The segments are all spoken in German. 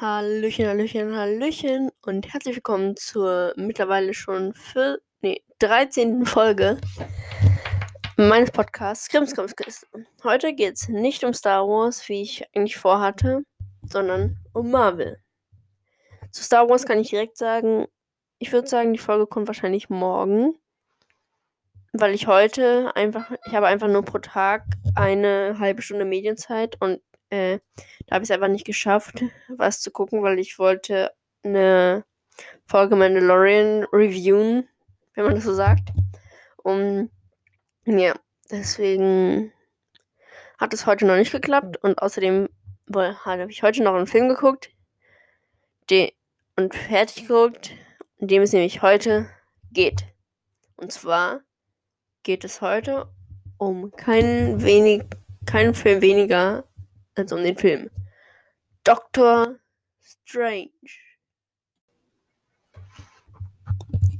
Hallöchen, Hallöchen, Hallöchen und herzlich willkommen zur mittlerweile schon für, nee, 13. Folge meines Podcasts Krimskrimskisten. Heute geht es nicht um Star Wars, wie ich eigentlich vorhatte, sondern um Marvel. Zu Star Wars kann ich direkt sagen, ich würde sagen, die Folge kommt wahrscheinlich morgen, weil ich heute einfach, ich habe einfach nur pro Tag eine halbe Stunde Medienzeit und äh, da habe ich es einfach nicht geschafft, was zu gucken, weil ich wollte eine Folge Mandalorian reviewen, wenn man das so sagt. Und ja, deswegen hat es heute noch nicht geklappt und außerdem habe ich heute noch einen Film geguckt den, und fertig geguckt, in dem es nämlich heute geht. Und zwar geht es heute um keinen wenig, keinen Film weniger als um den Film. Doctor Strange.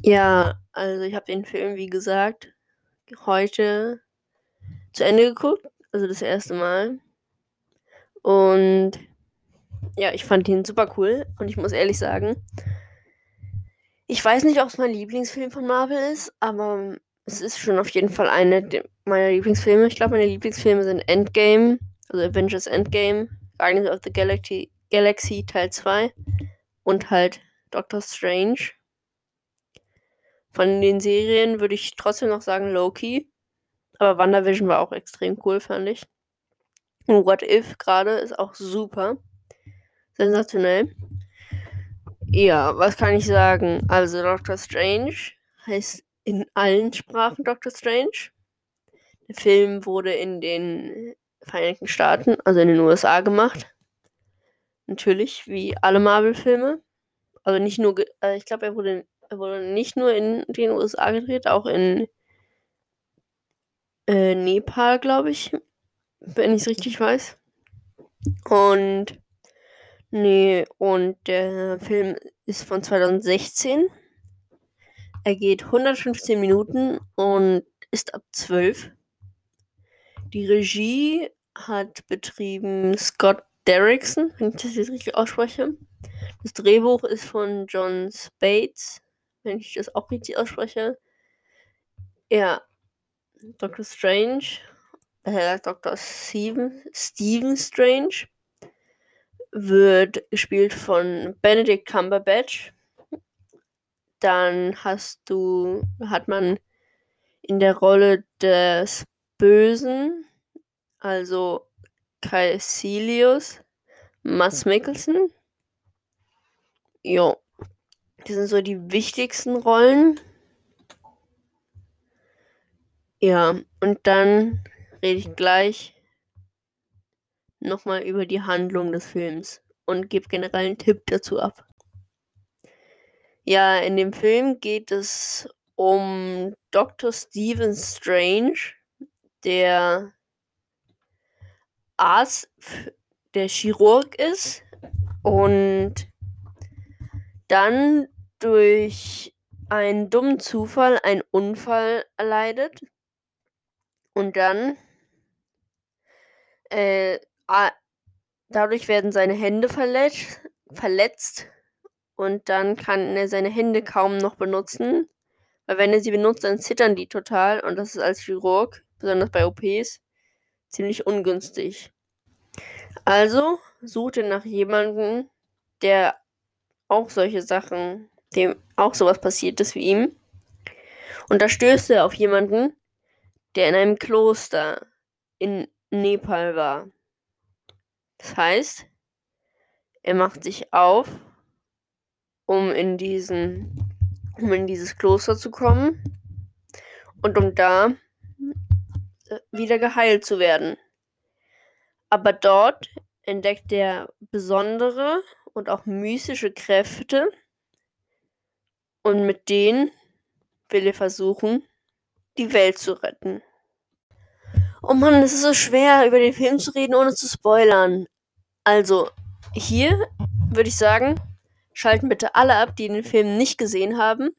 Ja, also ich habe den Film, wie gesagt, heute zu Ende geguckt. Also das erste Mal. Und ja, ich fand ihn super cool. Und ich muss ehrlich sagen, ich weiß nicht, ob es mein Lieblingsfilm von Marvel ist, aber es ist schon auf jeden Fall einer meiner Lieblingsfilme. Ich glaube, meine Lieblingsfilme sind Endgame, also Avengers Endgame, Guardians of the Galaxy, Galaxy Teil 2 und halt Doctor Strange. Von den Serien würde ich trotzdem noch sagen Loki. Aber WandaVision war auch extrem cool, fand ich. Und What If gerade ist auch super. Sensationell. Ja, was kann ich sagen? Also Doctor Strange heißt in allen Sprachen Doctor Strange. Der Film wurde in den Vereinigten Staaten, also in den USA gemacht. Natürlich, wie alle Marvel-Filme. Also nicht nur, äh, ich glaube, er wurde, er wurde nicht nur in den USA gedreht, auch in äh, Nepal, glaube ich, wenn ich es richtig weiß. Und nee, und der Film ist von 2016. Er geht 115 Minuten und ist ab 12. Die Regie hat betrieben Scott Derrickson, wenn ich das jetzt richtig ausspreche. Das Drehbuch ist von John Spates, wenn ich das auch richtig ausspreche. Ja, Dr. Strange, äh, Dr. Steven, Stephen Strange wird gespielt von Benedict Cumberbatch. Dann hast du, hat man in der Rolle des Bösen, also Caecilius, Mats Mikkelsen. Jo. Das sind so die wichtigsten Rollen. Ja, und dann rede ich gleich nochmal über die Handlung des Films und gebe generell einen Tipp dazu ab. Ja, in dem Film geht es um Dr. Stephen Strange, der Arzt, der Chirurg ist und dann durch einen dummen Zufall einen Unfall erleidet und dann äh, dadurch werden seine Hände verletzt, verletzt und dann kann er seine Hände kaum noch benutzen, weil wenn er sie benutzt, dann zittern die total und das ist als Chirurg, besonders bei OPs, ziemlich ungünstig. Also sucht er nach jemandem, der auch solche Sachen, dem auch sowas passiert ist wie ihm. Und da stößt er auf jemanden, der in einem Kloster in Nepal war. Das heißt, er macht sich auf, um in diesen, um in dieses Kloster zu kommen und um da wieder geheilt zu werden. Aber dort entdeckt er besondere und auch mystische Kräfte und mit denen will er versuchen, die Welt zu retten. Oh Mann, es ist so schwer, über den Film zu reden, ohne zu spoilern. Also, hier würde ich sagen, schalten bitte alle ab, die den Film nicht gesehen haben.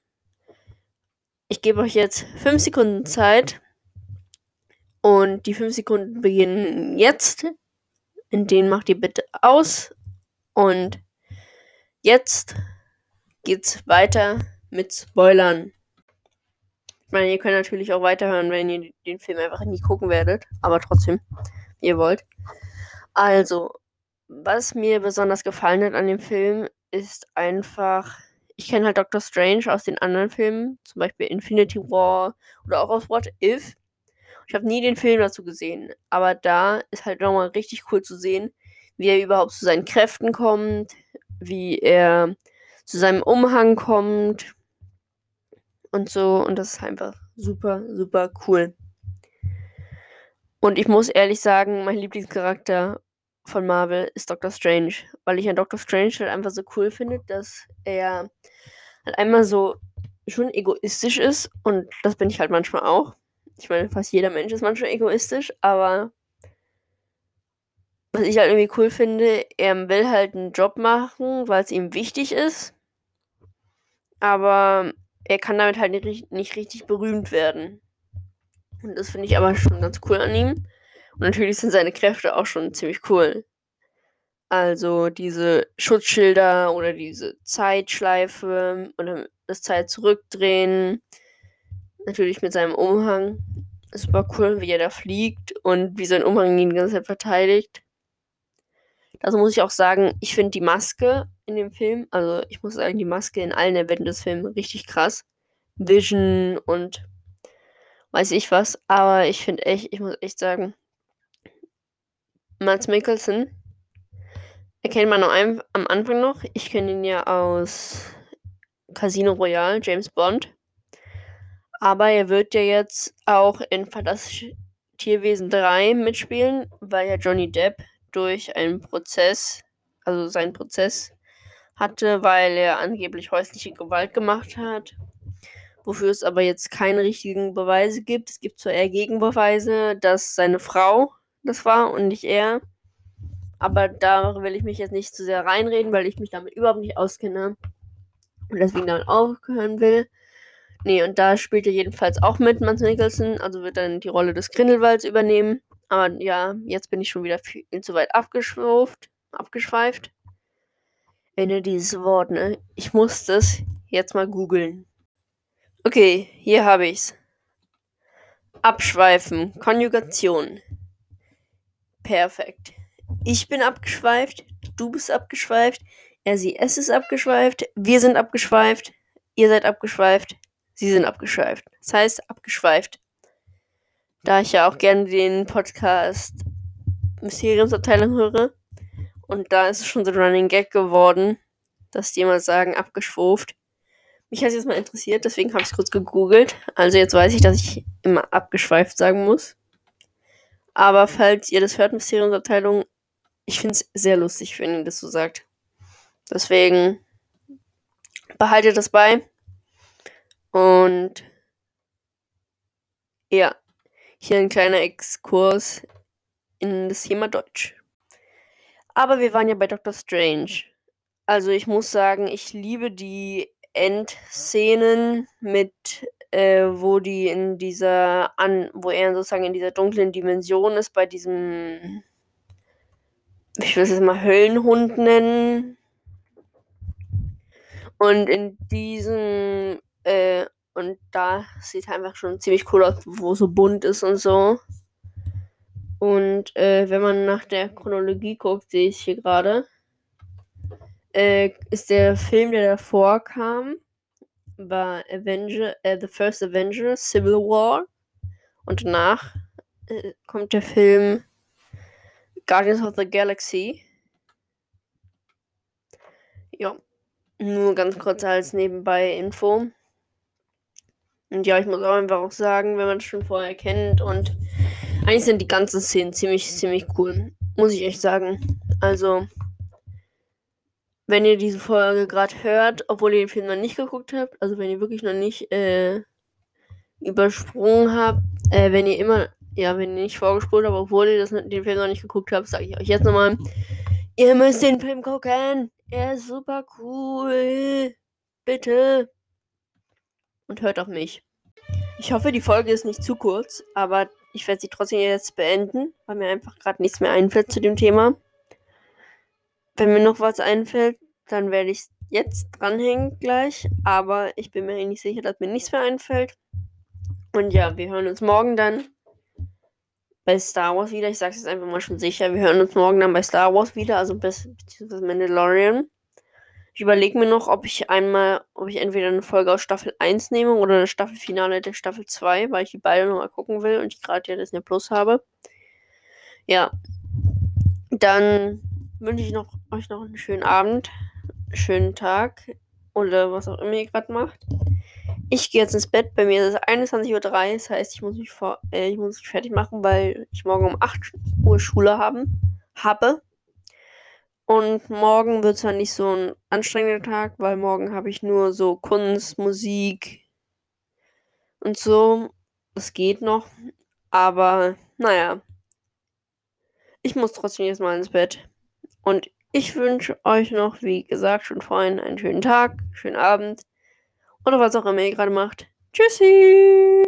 Ich gebe euch jetzt 5 Sekunden Zeit, und die 5 Sekunden beginnen jetzt. In denen macht ihr bitte aus. Und jetzt geht's weiter mit Spoilern. Ich meine, ihr könnt natürlich auch weiterhören, wenn ihr den Film einfach nie gucken werdet. Aber trotzdem, wie ihr wollt. Also, was mir besonders gefallen hat an dem Film, ist einfach. Ich kenne halt Doctor Strange aus den anderen Filmen, zum Beispiel Infinity War oder auch aus What If. Ich habe nie den Film dazu gesehen, aber da ist halt nochmal richtig cool zu sehen, wie er überhaupt zu seinen Kräften kommt, wie er zu seinem Umhang kommt und so. Und das ist einfach super, super cool. Und ich muss ehrlich sagen, mein Lieblingscharakter von Marvel ist Doctor Strange, weil ich an Doctor Strange halt einfach so cool finde, dass er halt einmal so schon egoistisch ist und das bin ich halt manchmal auch. Ich meine, fast jeder Mensch ist manchmal egoistisch, aber was ich halt irgendwie cool finde, er will halt einen Job machen, weil es ihm wichtig ist, aber er kann damit halt nicht, richtig berühmt werden. Und das finde ich aber schon ganz cool an ihm. Und natürlich sind seine Kräfte auch schon ziemlich cool. Also diese Schutzschilder oder diese Zeitschleife oder das Zeit zurückdrehen. Natürlich mit seinem Umhang. Super cool, wie er da fliegt und wie sein Umhang ihn die ganze Zeit verteidigt. Also muss ich auch sagen, ich finde die Maske in dem Film, also ich muss sagen, die Maske in allen Avengers-Filmen richtig krass. Vision und weiß ich was. Aber ich finde echt, ich muss echt sagen, Mats Mikkelsen erkennt man am Anfang noch. Ich kenne ihn ja aus Casino Royale, James Bond. Aber er wird ja jetzt auch in Fantastische Tierwesen 3 mitspielen, weil ja Johnny Depp durch einen Prozess, also seinen Prozess hatte, weil er angeblich häusliche Gewalt gemacht hat. Wofür es aber jetzt keine richtigen Beweise gibt. Es gibt zwar eher Gegenbeweise, dass seine Frau das war und nicht er. Aber da will ich mich jetzt nicht zu sehr reinreden, weil ich mich damit überhaupt nicht auskenne. Und deswegen damit aufhören will. Nee, und da spielt er jedenfalls auch mit, Mans Nicholson. Also wird dann die Rolle des Grindelwalds übernehmen. Aber ja, jetzt bin ich schon wieder viel zu weit abgeschweift. abgeschweift. Ende dieses Wort, ne? Ich muss das jetzt mal googeln. Okay, hier habe ich's. Abschweifen. Konjugation. Perfekt. Ich bin abgeschweift, du bist abgeschweift, er, sie, es ist abgeschweift, wir sind abgeschweift, ihr seid abgeschweift, sie sind abgeschweift. Das heißt, abgeschweift. Da ich ja auch gerne den Podcast Mysteriumsabteilung höre. Und da ist es schon so ein Running Gag geworden, dass die immer sagen, abgeschwuft. Mich hat es jetzt mal interessiert, deswegen habe ich es kurz gegoogelt. Also jetzt weiß ich, dass ich immer abgeschweift sagen muss. Aber falls ihr das hört, Mysteriumsabteilung, ich finde es sehr lustig, wenn ihr das so sagt. Deswegen behaltet das bei. Und ja, hier ein kleiner Exkurs in das Thema Deutsch. Aber wir waren ja bei Doctor Strange. Also ich muss sagen, ich liebe die Endszenen mit, äh, wo die in dieser, an, wo er sozusagen in dieser dunklen Dimension ist, bei diesem, ich will es jetzt mal Höllenhund nennen. Und in diesem, äh, und da sieht einfach schon ziemlich cool aus, wo so bunt ist und so. Und äh, wenn man nach der Chronologie guckt, sehe ich hier gerade, äh, ist der Film, der davor kam, war Avenger, äh, The First Avenger, Civil War. Und danach äh, kommt der Film Guardians of the Galaxy. Ja, nur ganz kurz als nebenbei Info. Und ja, ich muss auch einfach auch sagen, wenn man es schon vorher kennt und eigentlich sind die ganzen Szenen ziemlich, ziemlich cool. Muss ich echt sagen. Also, wenn ihr diese Folge gerade hört, obwohl ihr den Film noch nicht geguckt habt, also wenn ihr wirklich noch nicht äh, übersprungen habt, äh, wenn ihr immer, ja, wenn ihr nicht vorgespult habt, obwohl ihr das, den Film noch nicht geguckt habt, sage ich euch jetzt nochmal, ihr müsst den Film gucken. Er ist super cool. Bitte und hört auf mich. Ich hoffe, die Folge ist nicht zu kurz, aber ich werde sie trotzdem jetzt beenden, weil mir einfach gerade nichts mehr einfällt zu dem Thema. Wenn mir noch was einfällt, dann werde ich jetzt dranhängen gleich. Aber ich bin mir eigentlich sicher, dass mir nichts mehr einfällt. Und ja, wir hören uns morgen dann bei Star Wars wieder. Ich sage es jetzt einfach mal schon sicher. Wir hören uns morgen dann bei Star Wars wieder, also bis beziehungsweise Mandalorian. Ich überlege mir noch, ob ich einmal, ob ich entweder eine Folge aus Staffel 1 nehme oder das Staffelfinale der Staffel 2, weil ich die beide nochmal gucken will und ich gerade ja Disney Plus habe. Ja. Dann wünsche ich noch, euch noch einen schönen Abend, schönen Tag oder was auch immer ihr gerade macht. Ich gehe jetzt ins Bett. Bei mir ist es 21.03 Uhr. Das heißt, ich muss mich, vor, äh, ich muss mich fertig machen, weil ich morgen um 8 Uhr Schule haben, habe. Und morgen wird zwar nicht so ein anstrengender Tag, weil morgen habe ich nur so Kunst, Musik und so. Das geht noch. Aber naja. Ich muss trotzdem jetzt mal ins Bett. Und ich wünsche euch noch, wie gesagt, schon vorhin einen schönen Tag, schönen Abend oder was auch immer ihr gerade macht. Tschüssi!